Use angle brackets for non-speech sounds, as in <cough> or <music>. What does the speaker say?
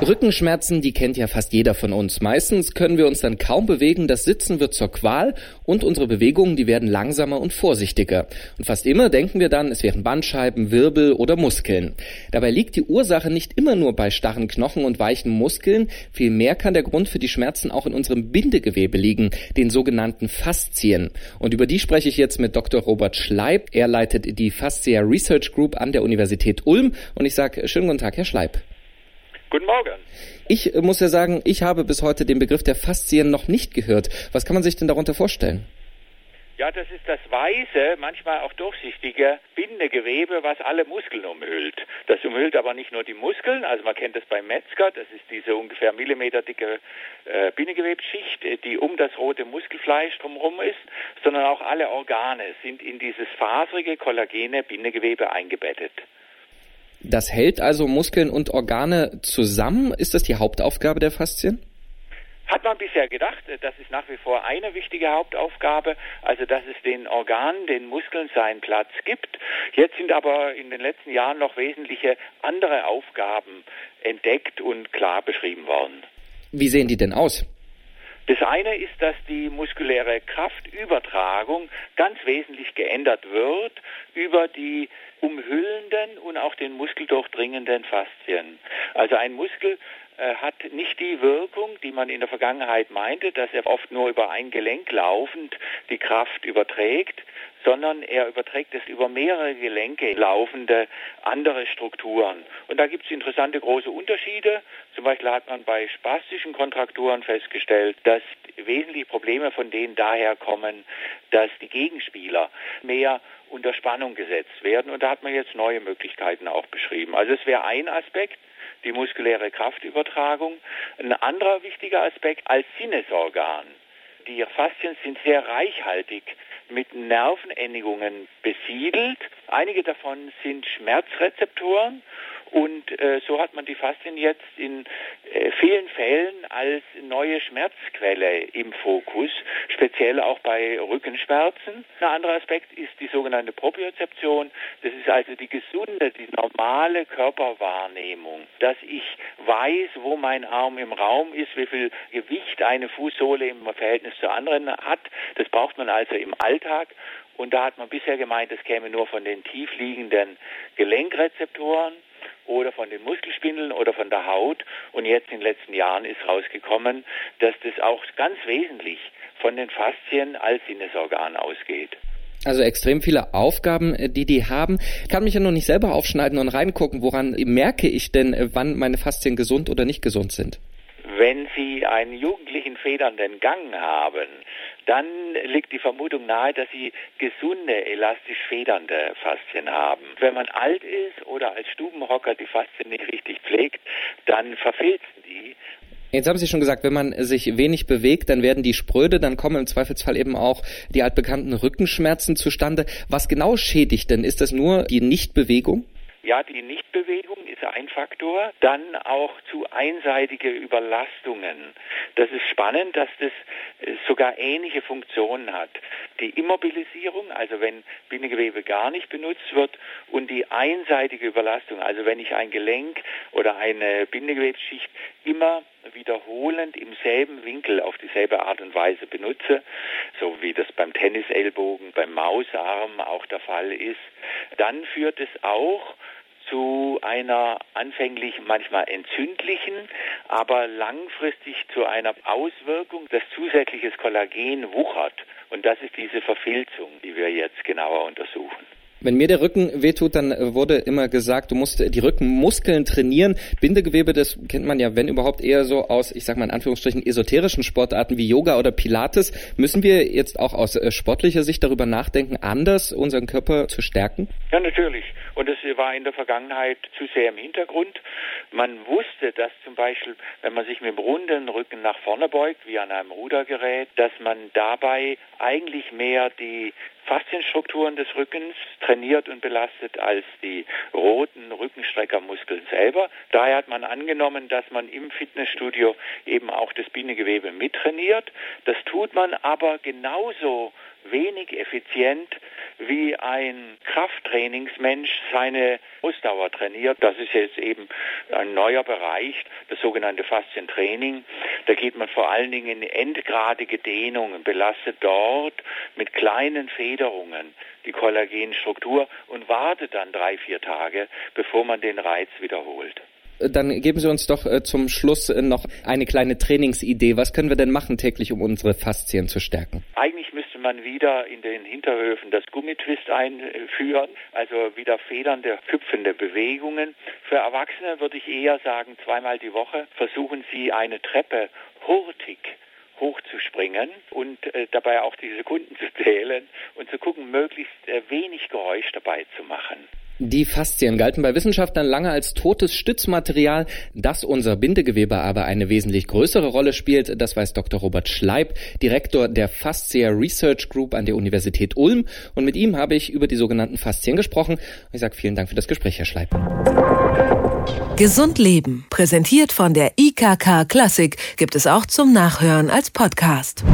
Rückenschmerzen, die kennt ja fast jeder von uns. Meistens können wir uns dann kaum bewegen, das Sitzen wird zur Qual und unsere Bewegungen, die werden langsamer und vorsichtiger. Und fast immer denken wir dann, es wären Bandscheiben, Wirbel oder Muskeln. Dabei liegt die Ursache nicht immer nur bei starren Knochen und weichen Muskeln, vielmehr kann der Grund für die Schmerzen auch in unserem Bindegewebe liegen, den sogenannten Faszien. Und über die spreche ich jetzt mit Dr. Robert Schleib. Er leitet die Fascia Research Group an der Universität Ulm und ich sage schönen guten Tag, Herr Schleib. Guten Morgen. Ich äh, muss ja sagen, ich habe bis heute den Begriff der Faszien noch nicht gehört. Was kann man sich denn darunter vorstellen? Ja, das ist das weiße, manchmal auch durchsichtige Bindegewebe, was alle Muskeln umhüllt. Das umhüllt aber nicht nur die Muskeln, also man kennt das beim Metzger, das ist diese ungefähr millimeterdicke äh, Bindegewebsschicht, die um das rote Muskelfleisch drumherum ist, sondern auch alle Organe sind in dieses faserige, kollagene Bindegewebe eingebettet. Das hält also Muskeln und Organe zusammen. Ist das die Hauptaufgabe der Faszien? Hat man bisher gedacht, das ist nach wie vor eine wichtige Hauptaufgabe, also dass es den Organen, den Muskeln seinen Platz gibt. Jetzt sind aber in den letzten Jahren noch wesentliche andere Aufgaben entdeckt und klar beschrieben worden. Wie sehen die denn aus? Das eine ist, dass die muskuläre Kraftübertragung ganz wesentlich geändert wird über die umhüllenden und auch den muskeldurchdringenden Faszien. Also ein Muskel hat nicht die Wirkung, die man in der Vergangenheit meinte, dass er oft nur über ein Gelenk laufend die Kraft überträgt, sondern er überträgt es über mehrere Gelenke laufende andere Strukturen. Und da gibt es interessante große Unterschiede. Zum Beispiel hat man bei spastischen Kontrakturen festgestellt, dass wesentliche Probleme von denen daher kommen, dass die Gegenspieler mehr unter Spannung gesetzt werden. Und da hat man jetzt neue Möglichkeiten auch beschrieben. Also es wäre ein Aspekt, die muskuläre Kraftübertragung. Ein anderer wichtiger Aspekt als Sinnesorgan. Die Faszien sind sehr reichhaltig mit Nervenendigungen besiedelt. Einige davon sind Schmerzrezeptoren und äh, so hat man die Faszien jetzt in äh, vielen Fällen als neue Schmerzquelle im Fokus, speziell auch bei Rückenschmerzen. Ein anderer Aspekt ist die sogenannte Propriozeption. Das ist also die gesunde, die normale Körperwahrnehmung, dass ich weiß, wo mein Arm im Raum ist, wie viel Gewicht eine Fußsohle im Verhältnis zur anderen hat. Das braucht man also im Alltag. Und da hat man bisher gemeint, es käme nur von den tiefliegenden Gelenkrezeptoren oder von den Muskelspindeln oder von der Haut. Und jetzt in den letzten Jahren ist rausgekommen, dass das auch ganz wesentlich von den Faszien als Sinnesorgan ausgeht. Also extrem viele Aufgaben, äh, die die haben. Ich kann mich ja noch nicht selber aufschneiden und reingucken, woran merke ich denn, äh, wann meine Faszien gesund oder nicht gesund sind? Wenn Sie einen jugendlichen federnden Gang haben, dann liegt die Vermutung nahe, dass Sie gesunde, elastisch federnde Faszien haben. Wenn man alt ist oder als Stubenhocker die Faszien nicht richtig pflegt, dann verfilzen die. Jetzt haben Sie schon gesagt, wenn man sich wenig bewegt, dann werden die spröde, dann kommen im Zweifelsfall eben auch die altbekannten Rückenschmerzen zustande. Was genau schädigt denn? Ist das nur die Nichtbewegung? Ja, die Nichtbewegung ist ein Faktor. Dann auch zu einseitige Überlastungen. Das ist spannend, dass das äh, sogar ähnliche Funktionen hat. Die Immobilisierung, also wenn Bindegewebe gar nicht benutzt wird, und die einseitige Überlastung, also wenn ich ein Gelenk oder eine Bindegewebsschicht immer wiederholend im selben Winkel auf dieselbe Art und Weise benutze, so wie das beim Tennisellbogen, beim Mausarm auch der Fall ist, dann führt es auch zu einer anfänglich manchmal entzündlichen, aber langfristig zu einer Auswirkung, dass zusätzliches Kollagen wuchert. Und das ist diese Verfilzung, die wir jetzt genauer untersuchen. Wenn mir der Rücken wehtut, dann äh, wurde immer gesagt, du musst die Rückenmuskeln trainieren. Bindegewebe, das kennt man ja, wenn überhaupt, eher so aus, ich sag mal in Anführungsstrichen, esoterischen Sportarten wie Yoga oder Pilates. Müssen wir jetzt auch aus äh, sportlicher Sicht darüber nachdenken, anders unseren Körper zu stärken? Ja, natürlich. Und das war in der Vergangenheit zu sehr im Hintergrund. Man wusste, dass zum Beispiel, wenn man sich mit dem runden Rücken nach vorne beugt, wie an einem Rudergerät, dass man dabei eigentlich mehr die Faszienstrukturen des Rückens trainiert und belastet als die roten Rückenstreckermuskeln selber. Daher hat man angenommen, dass man im Fitnessstudio eben auch das Bindegewebe mittrainiert. Das tut man aber genauso wenig effizient wie ein Krafttrainingsmensch seine Ausdauer trainiert. Das ist jetzt eben ein neuer Bereich, das sogenannte Faszientraining. Da geht man vor allen Dingen in endgradige Dehnungen, belastet dort mit kleinen Federungen die Kollagenstruktur und wartet dann drei, vier Tage, bevor man den Reiz wiederholt. Dann geben Sie uns doch äh, zum Schluss äh, noch eine kleine Trainingsidee. Was können wir denn machen täglich, um unsere Faszien zu stärken? Eigentlich man wieder in den Hinterhöfen das Gummitwist einführen, also wieder federnde, hüpfende Bewegungen. Für Erwachsene würde ich eher sagen, zweimal die Woche versuchen Sie eine Treppe hurtig hochzuspringen und äh, dabei auch die Sekunden <laughs> zu zählen und zu gucken, möglichst äh, wenig Geräusch dabei zu machen. Die Faszien galten bei Wissenschaftlern lange als totes Stützmaterial. Dass unser Bindegewebe aber eine wesentlich größere Rolle spielt, das weiß Dr. Robert Schleib, Direktor der Fascia Research Group an der Universität Ulm. Und mit ihm habe ich über die sogenannten Faszien gesprochen. Ich sage vielen Dank für das Gespräch, Herr Schleib. Gesund Leben, präsentiert von der IKK Klassik, gibt es auch zum Nachhören als Podcast.